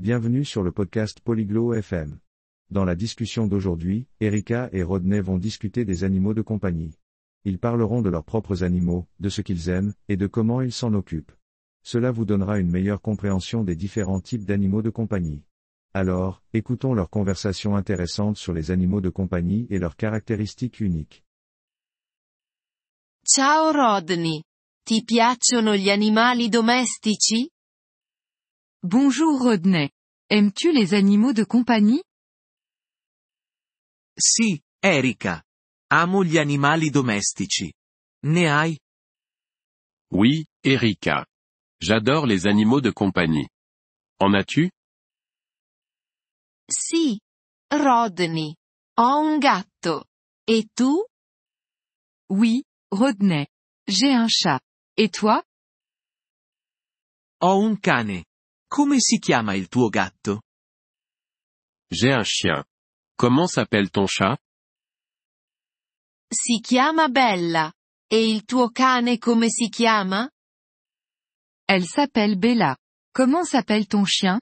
Bienvenue sur le podcast Polyglot FM. Dans la discussion d'aujourd'hui, Erika et Rodney vont discuter des animaux de compagnie. Ils parleront de leurs propres animaux, de ce qu'ils aiment, et de comment ils s'en occupent. Cela vous donnera une meilleure compréhension des différents types d'animaux de compagnie. Alors, écoutons leur conversation intéressante sur les animaux de compagnie et leurs caractéristiques uniques. Ciao Rodney. Ti piacciono gli animali domestici? Bonjour Rodney. Aimes-tu les animaux de compagnie? Sì, Erika. Amo gli animali domestici. Ne hai? Oui, Erika. J'adore les animaux de compagnie. En as-tu? Sì. Rodney. Ho un gatto. E tu? Oui, Rodney. J'ai un chat. Et toi? Ho un cane. Come si chiama il tuo gatto? J'ai un chien. Comment s'appelle ton chat Si chiama Bella. E il tuo cane come si chiama? Elle s'appelle Bella. Comment s'appelle ton chien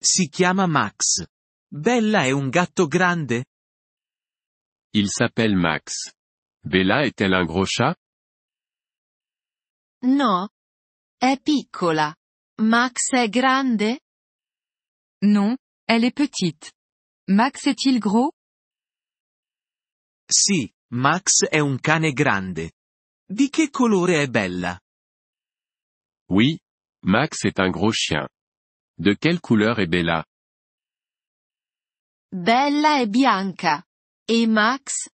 Si chiama Max. Bella è un gatto grande? Il s'appelle Max. Bella est-elle un gros chat No. È piccola. Max è grande? Non, elle est petite. Max est-il gros? Sì, Max è un cane grande. Di che colore è Bella? Oui, Max est un gros chien. De quelle couleur est Bella? Bella è bianca. E Max?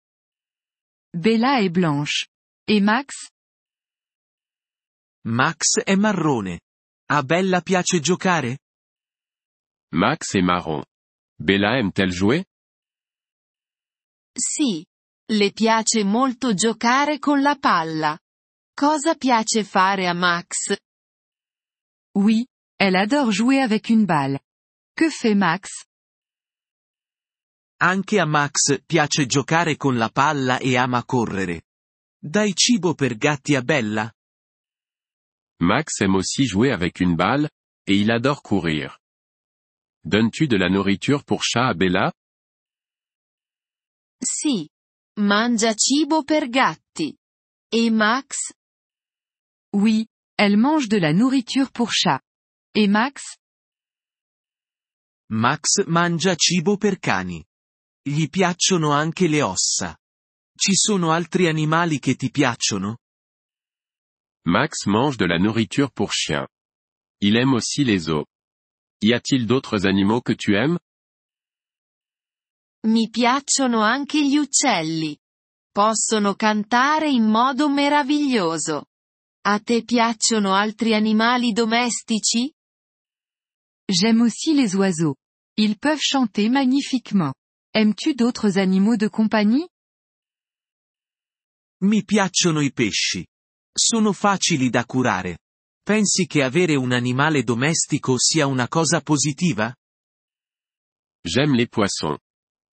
Bella est blanche. Et Max? Max è marrone. A Bella piace giocare? Max est marron. Bella aime-t-elle jouer Sì. Le piace molto giocare con la palla. Cosa piace fare a Max? Oui, elle adore jouer avec une balle. Que fait Max Anche a Max piace giocare con la palla e ama correre. Dai cibo per gatti a Bella? Max aime aussi jouer avec une balle, et il adore courir. Donnes-tu de la nourriture pour chat à Bella? Sì. Mangia cibo per gatti. E Max? Oui, elle mange de la nourriture pour chat. Et Max? Max mangia cibo per cani. Gli piacciono anche le ossa. Ci sono altri animali che ti piacciono? Max mange de la nourriture pour chien. Il aime aussi les os. Y a-t-il d'autres animaux que tu aimes? Mi piacciono anche gli uccelli. Possono cantare in modo meraviglioso. A te piacciono altri animali domestici? J'aime aussi les oiseaux. Ils peuvent chanter magnifiquement. Aimes-tu d'autres animaux de compagnie? Mi piacciono i pesci. Sono facili da curare. Pensi che avere un animale domestico sia una cosa positiva? J'aime les poissons.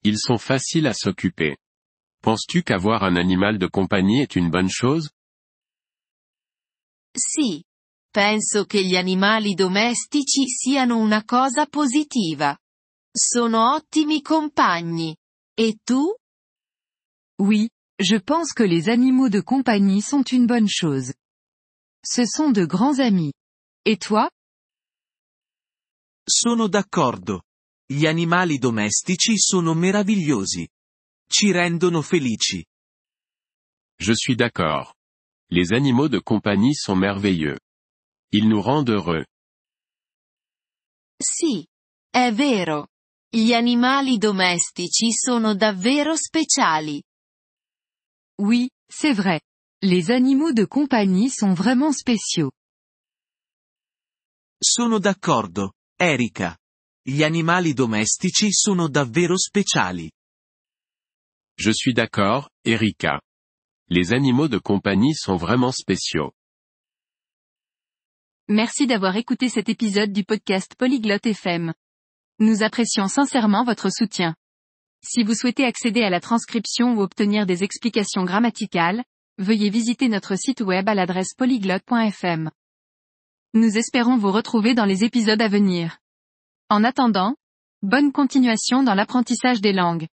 Ils sont faciles à s'occuper. Penses-tu qu'avoir un animal de compagnie est une bonne chose Sì. Penso che gli animali domestici siano una cosa positiva. Sono ottimi compagni. E tu? Oui, je pense que les animaux de compagnie sont une bonne chose. Ce sont de grands amis. Et toi? Sono d'accordo. Gli animali domestici sono meravigliosi. Ci rendono felici. Je suis d'accord. Les animaux de compagnie sont merveilleux. Ils nous rendent heureux. Sì. È vero. Gli animali domestici sono davvero speciali. Oui, c'est vrai. Les animaux de compagnie sont vraiment spéciaux. Sono d'accordo, Erika. Gli animali domestici sono davvero speciali. Je suis d'accord, Erika. Les animaux de compagnie sont vraiment spéciaux. Merci d'avoir écouté cet épisode du podcast Polyglotte FM. Nous apprécions sincèrement votre soutien. Si vous souhaitez accéder à la transcription ou obtenir des explications grammaticales, veuillez visiter notre site web à l'adresse polyglotte.fm. Nous espérons vous retrouver dans les épisodes à venir. En attendant, bonne continuation dans l'apprentissage des langues.